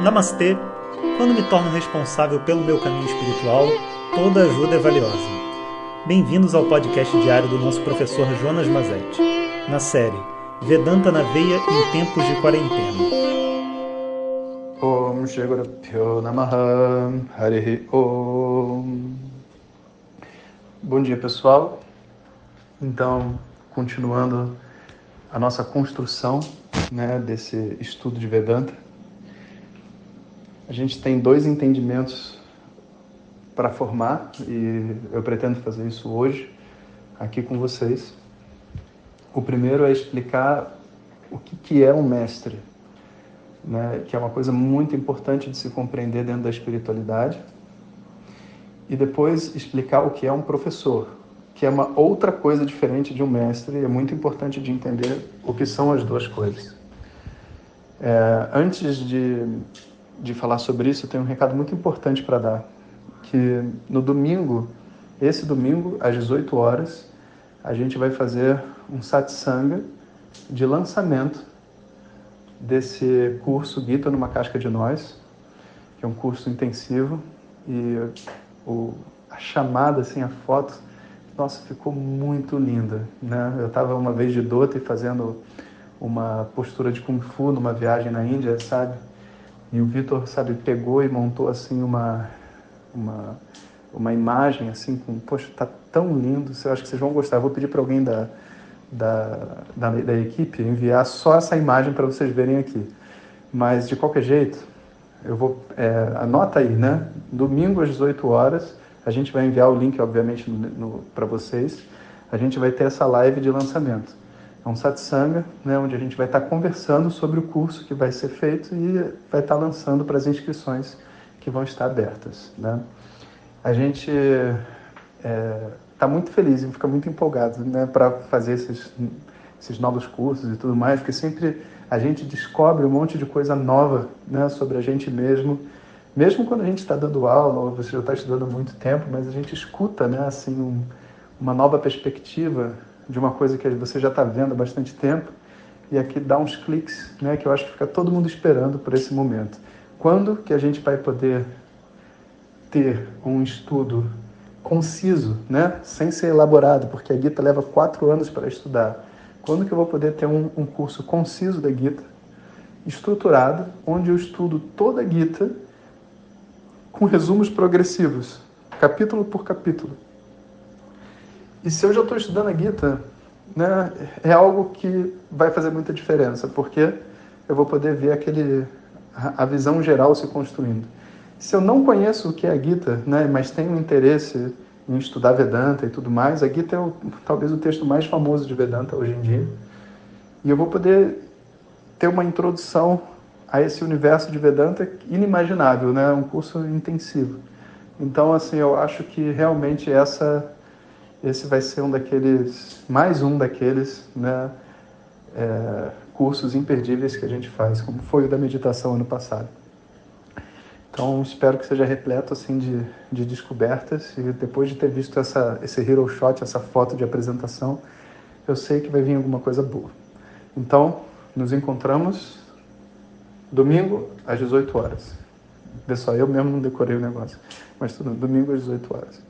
Namastê! Quando me torno responsável pelo meu caminho espiritual, toda ajuda é valiosa. Bem-vindos ao podcast diário do nosso professor Jonas Mazetti, na série Vedanta na Veia em Tempos de Quarentena. Om Om Bom dia pessoal, então continuando a nossa construção né, desse estudo de Vedanta a gente tem dois entendimentos para formar e eu pretendo fazer isso hoje aqui com vocês. O primeiro é explicar o que, que é um mestre, né? que é uma coisa muito importante de se compreender dentro da espiritualidade. E depois explicar o que é um professor, que é uma outra coisa diferente de um mestre, e é muito importante de entender o que são as duas coisas. É, antes de de falar sobre isso, eu tenho um recado muito importante para dar. Que no domingo, esse domingo, às 18 horas, a gente vai fazer um satsanga de lançamento desse curso Gita numa Casca de Nós, que é um curso intensivo. E o, a chamada, assim, a foto, nossa, ficou muito linda. Né? Eu estava uma vez de Dota fazendo uma postura de Kung Fu numa viagem na Índia, sabe? E o Vitor, sabe, pegou e montou assim uma uma uma imagem assim com, poxa, tá tão lindo, eu acho que vocês vão gostar. Eu vou pedir para alguém da, da, da, da, equipe enviar só essa imagem para vocês verem aqui. Mas de qualquer jeito, eu vou é, anota aí, né? Domingo às 18 horas, a gente vai enviar o link, obviamente, para vocês. A gente vai ter essa live de lançamento. É um satsanga, né, onde a gente vai estar conversando sobre o curso que vai ser feito e vai estar lançando para as inscrições que vão estar abertas. Né? A gente está é, tá muito feliz e fica muito empolgado né, para fazer esses, esses novos cursos e tudo mais, porque sempre a gente descobre um monte de coisa nova né, sobre a gente mesmo, mesmo quando a gente está dando aula ou você já está estudando há muito tempo, mas a gente escuta né, assim, um, uma nova perspectiva de uma coisa que você já está vendo há bastante tempo e aqui dá uns cliques, né, que eu acho que fica todo mundo esperando por esse momento. Quando que a gente vai poder ter um estudo conciso, né, sem ser elaborado, porque a Gita leva quatro anos para estudar. Quando que eu vou poder ter um, um curso conciso da Gita, estruturado, onde eu estudo toda a Gita com resumos progressivos, capítulo por capítulo. E se eu já estou estudando a Gita, né, é algo que vai fazer muita diferença, porque eu vou poder ver aquele, a visão geral se construindo. Se eu não conheço o que é a Gita, né, mas tenho interesse em estudar Vedanta e tudo mais, a Gita é o, talvez o texto mais famoso de Vedanta hoje em dia. E eu vou poder ter uma introdução a esse universo de Vedanta inimaginável, né? Um curso intensivo. Então, assim, eu acho que realmente essa esse vai ser um daqueles, mais um daqueles, né, é, cursos imperdíveis que a gente faz, como foi o da meditação ano passado. Então, espero que seja repleto assim de, de descobertas e depois de ter visto essa, esse hero shot, essa foto de apresentação, eu sei que vai vir alguma coisa boa. Então, nos encontramos domingo às 18 horas. Pessoal, eu mesmo não decorei o negócio, mas tudo domingo às 18 horas.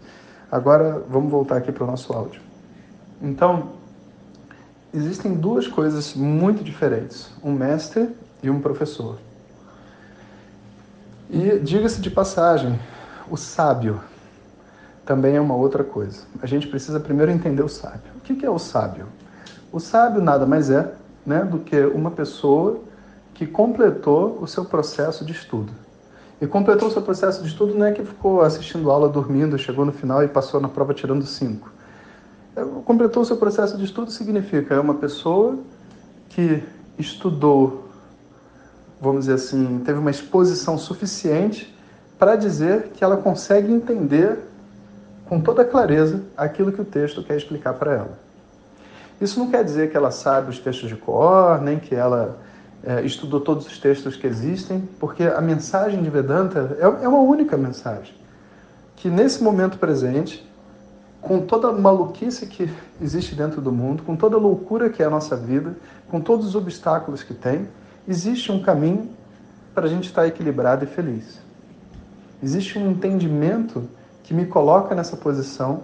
Agora vamos voltar aqui para o nosso áudio. Então, existem duas coisas muito diferentes: um mestre e um professor. E diga-se de passagem, o sábio também é uma outra coisa. A gente precisa primeiro entender o sábio. O que é o sábio? O sábio nada mais é né, do que uma pessoa que completou o seu processo de estudo. E completou seu processo de estudo não é que ficou assistindo aula, dormindo, chegou no final e passou na prova tirando cinco. É, completou seu processo de estudo significa é uma pessoa que estudou, vamos dizer assim, teve uma exposição suficiente para dizer que ela consegue entender com toda clareza aquilo que o texto quer explicar para ela. Isso não quer dizer que ela sabe os textos de cor, nem que ela estudou todos os textos que existem, porque a mensagem de Vedanta é, é uma única mensagem. Que nesse momento presente, com toda a maluquice que existe dentro do mundo, com toda a loucura que é a nossa vida, com todos os obstáculos que tem, existe um caminho para a gente estar equilibrado e feliz. Existe um entendimento que me coloca nessa posição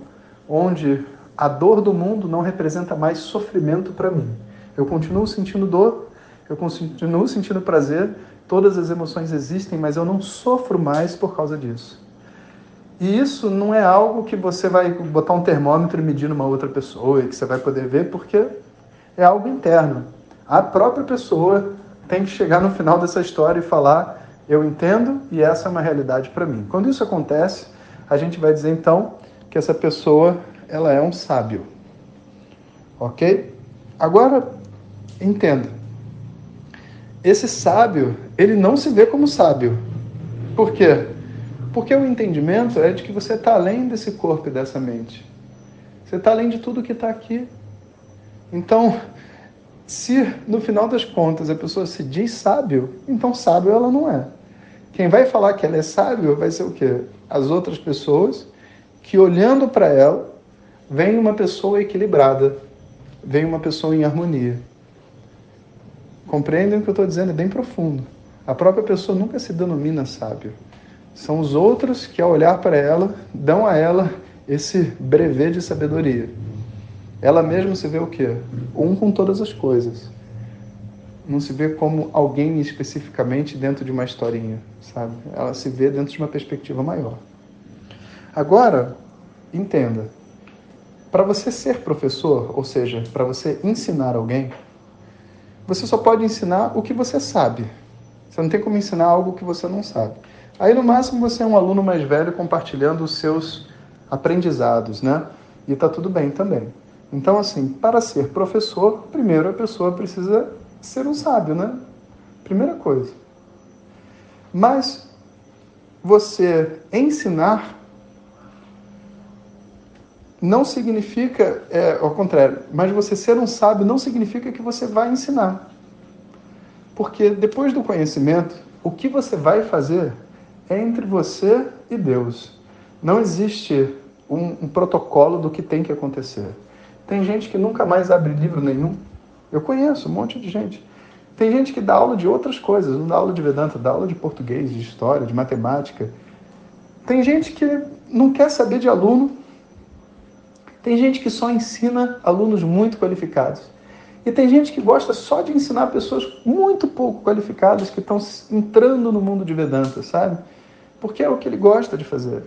onde a dor do mundo não representa mais sofrimento para mim. Eu continuo sentindo dor, eu continuo sentindo prazer, todas as emoções existem, mas eu não sofro mais por causa disso. E isso não é algo que você vai botar um termômetro e medir numa outra pessoa e que você vai poder ver, porque é algo interno. A própria pessoa tem que chegar no final dessa história e falar: eu entendo e essa é uma realidade para mim. Quando isso acontece, a gente vai dizer então que essa pessoa ela é um sábio. Ok? Agora, entenda. Esse sábio, ele não se vê como sábio. Por quê? Porque o entendimento é de que você está além desse corpo e dessa mente. Você está além de tudo que está aqui. Então, se no final das contas a pessoa se diz sábio, então sábio ela não é. Quem vai falar que ela é sábio vai ser o quê? As outras pessoas que olhando para ela, vem uma pessoa equilibrada, vem uma pessoa em harmonia. Compreendem o que eu estou dizendo? É bem profundo. A própria pessoa nunca se denomina sábio. São os outros que, ao olhar para ela, dão a ela esse brevet de sabedoria. Ela mesma se vê o quê? Um com todas as coisas. Não se vê como alguém especificamente dentro de uma historinha, sabe? Ela se vê dentro de uma perspectiva maior. Agora, entenda. Para você ser professor, ou seja, para você ensinar alguém, você só pode ensinar o que você sabe. Você não tem como ensinar algo que você não sabe. Aí, no máximo, você é um aluno mais velho compartilhando os seus aprendizados, né? E está tudo bem também. Então, assim, para ser professor, primeiro a pessoa precisa ser um sábio, né? Primeira coisa. Mas você ensinar não significa, é, ao contrário, mas você ser um sábio não significa que você vai ensinar. Porque depois do conhecimento, o que você vai fazer é entre você e Deus. Não existe um, um protocolo do que tem que acontecer. Tem gente que nunca mais abre livro nenhum. Eu conheço um monte de gente. Tem gente que dá aula de outras coisas, não dá aula de Vedanta, dá aula de português, de história, de matemática. Tem gente que não quer saber de aluno, tem gente que só ensina alunos muito qualificados. E tem gente que gosta só de ensinar pessoas muito pouco qualificadas que estão entrando no mundo de Vedanta, sabe? Porque é o que ele gosta de fazer.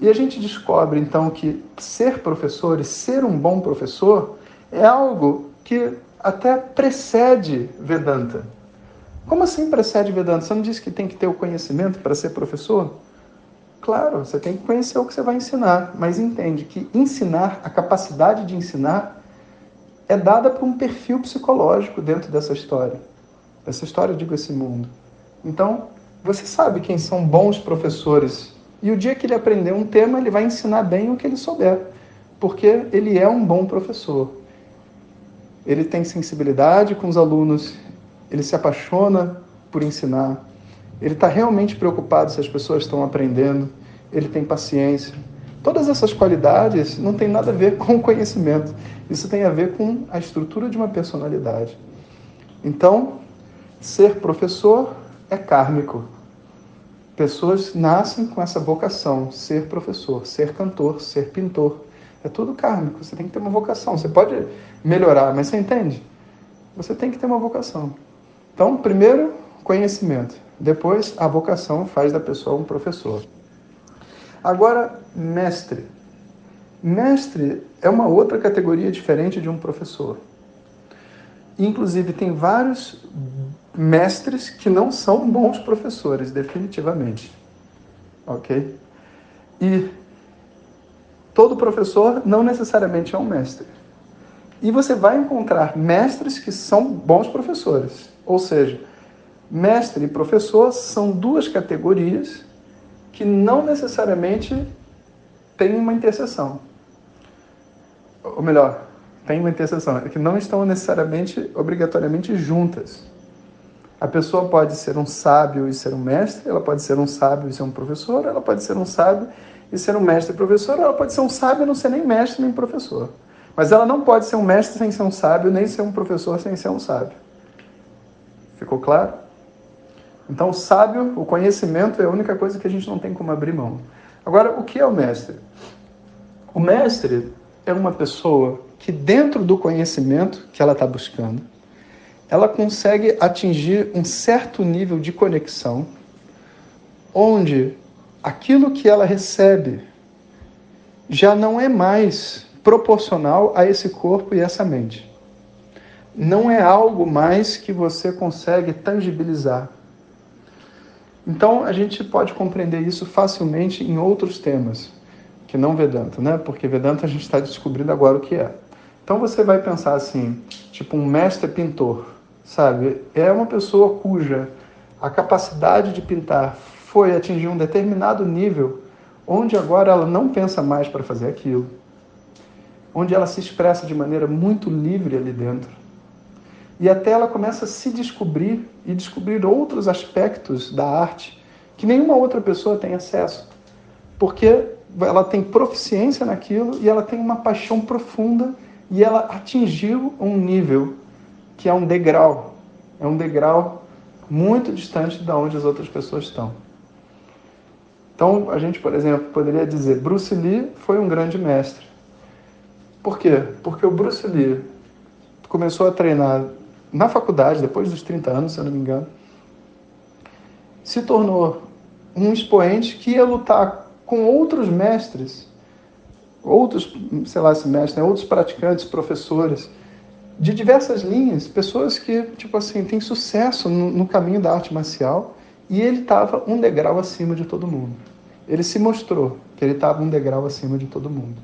E a gente descobre então que ser professor e ser um bom professor é algo que até precede Vedanta. Como assim precede Vedanta? Você não disse que tem que ter o conhecimento para ser professor? Claro, você tem que conhecer o que você vai ensinar, mas entende que ensinar, a capacidade de ensinar, é dada por um perfil psicológico dentro dessa história. Dessa história, digo, esse mundo. Então, você sabe quem são bons professores. E o dia que ele aprender um tema, ele vai ensinar bem o que ele souber. Porque ele é um bom professor. Ele tem sensibilidade com os alunos, ele se apaixona por ensinar, ele está realmente preocupado se as pessoas estão aprendendo, ele tem paciência. Todas essas qualidades não tem nada a ver com conhecimento. Isso tem a ver com a estrutura de uma personalidade. Então, ser professor é kármico. Pessoas nascem com essa vocação, ser professor, ser cantor, ser pintor. É tudo kármico. Você tem que ter uma vocação. Você pode melhorar, mas você entende? Você tem que ter uma vocação. Então, primeiro, conhecimento. Depois, a vocação faz da pessoa um professor. Agora, mestre. Mestre é uma outra categoria diferente de um professor. Inclusive, tem vários mestres que não são bons professores, definitivamente. Ok? E todo professor não necessariamente é um mestre. E você vai encontrar mestres que são bons professores. Ou seja, Mestre e professor são duas categorias que não necessariamente têm uma interseção. Ou melhor, tem uma interseção, é que não estão necessariamente, obrigatoriamente juntas. A pessoa pode ser um sábio e ser um mestre, ela pode ser um sábio e ser um professor, ela pode ser um sábio e ser um mestre e professor, ela pode ser um sábio e não ser nem mestre nem professor. Mas ela não pode ser um mestre sem ser um sábio, nem ser um professor sem ser um sábio. Ficou claro? Então, o sábio, o conhecimento é a única coisa que a gente não tem como abrir mão. Agora, o que é o mestre? O mestre é uma pessoa que, dentro do conhecimento que ela está buscando, ela consegue atingir um certo nível de conexão, onde aquilo que ela recebe já não é mais proporcional a esse corpo e essa mente. Não é algo mais que você consegue tangibilizar. Então a gente pode compreender isso facilmente em outros temas, que não Vedanta, né? Porque Vedanta a gente está descobrindo agora o que é. Então você vai pensar assim, tipo um mestre pintor, sabe? É uma pessoa cuja a capacidade de pintar foi atingir um determinado nível, onde agora ela não pensa mais para fazer aquilo, onde ela se expressa de maneira muito livre ali dentro. E até ela começa a se descobrir e descobrir outros aspectos da arte que nenhuma outra pessoa tem acesso. Porque ela tem proficiência naquilo e ela tem uma paixão profunda e ela atingiu um nível que é um degrau. É um degrau muito distante de onde as outras pessoas estão. Então, a gente, por exemplo, poderia dizer Bruce Lee foi um grande mestre. Por quê? Porque o Bruce Lee começou a treinar na faculdade, depois dos 30 anos, se eu não me engano, se tornou um expoente que ia lutar com outros mestres, outros, sei lá se mestres, né, outros praticantes, professores, de diversas linhas, pessoas que, tipo assim, têm sucesso no, no caminho da arte marcial e ele estava um degrau acima de todo mundo. Ele se mostrou que ele estava um degrau acima de todo mundo.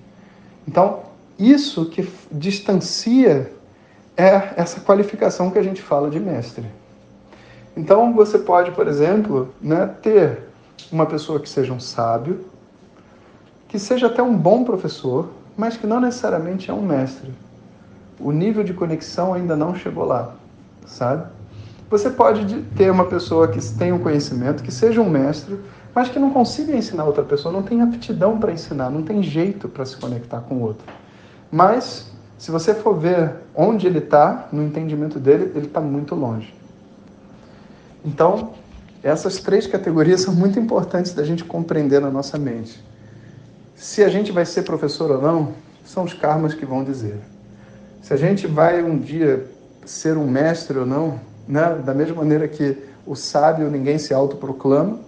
Então, isso que distancia é essa qualificação que a gente fala de mestre. Então, você pode, por exemplo, né, ter uma pessoa que seja um sábio, que seja até um bom professor, mas que não necessariamente é um mestre o nível de conexão ainda não chegou lá, sabe? Você pode ter uma pessoa que tenha um conhecimento, que seja um mestre, mas que não consiga ensinar outra pessoa, não tem aptidão para ensinar, não tem jeito para se conectar com o outro. Mas, se você for ver onde ele está, no entendimento dele, ele está muito longe. Então, essas três categorias são muito importantes da gente compreender na nossa mente. Se a gente vai ser professor ou não, são os karmas que vão dizer. Se a gente vai um dia ser um mestre ou não, né? da mesma maneira que o sábio ninguém se autoproclama,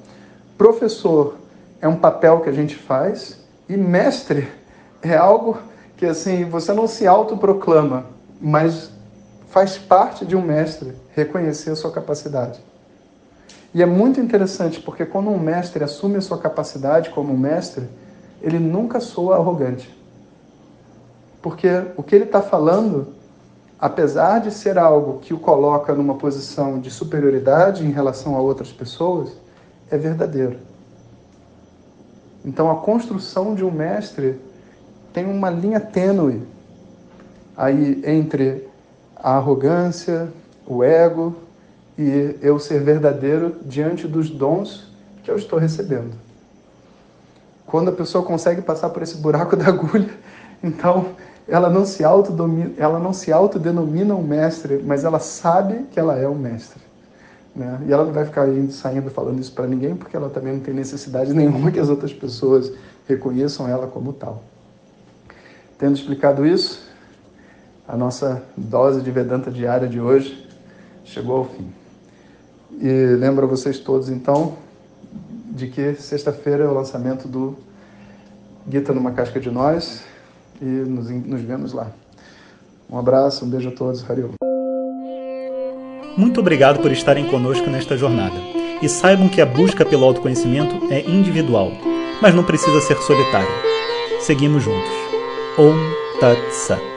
professor é um papel que a gente faz e mestre é algo que assim você não se autoproclama, mas faz parte de um mestre reconhecer a sua capacidade. E é muito interessante porque quando um mestre assume a sua capacidade como mestre, ele nunca soa arrogante. Porque o que ele está falando, apesar de ser algo que o coloca numa posição de superioridade em relação a outras pessoas, é verdadeiro. Então a construção de um mestre tem uma linha tênue aí entre a arrogância, o ego e eu ser verdadeiro diante dos dons que eu estou recebendo. Quando a pessoa consegue passar por esse buraco da agulha, então ela não se autodomina, ela não se autodenomina um mestre, mas ela sabe que ela é um mestre. Né? E ela não vai ficar indo, saindo falando isso para ninguém, porque ela também não tem necessidade nenhuma que as outras pessoas reconheçam ela como tal. Tendo explicado isso, a nossa dose de Vedanta diária de hoje chegou ao fim. E lembro a vocês todos, então, de que sexta-feira é o lançamento do Gita numa Casca de Nós, e nos, nos vemos lá. Um abraço, um beijo a todos, Hariom. Muito obrigado por estarem conosco nesta jornada. E saibam que a busca pelo autoconhecimento é individual, mas não precisa ser solitária. Seguimos juntos. Om Tat Sat.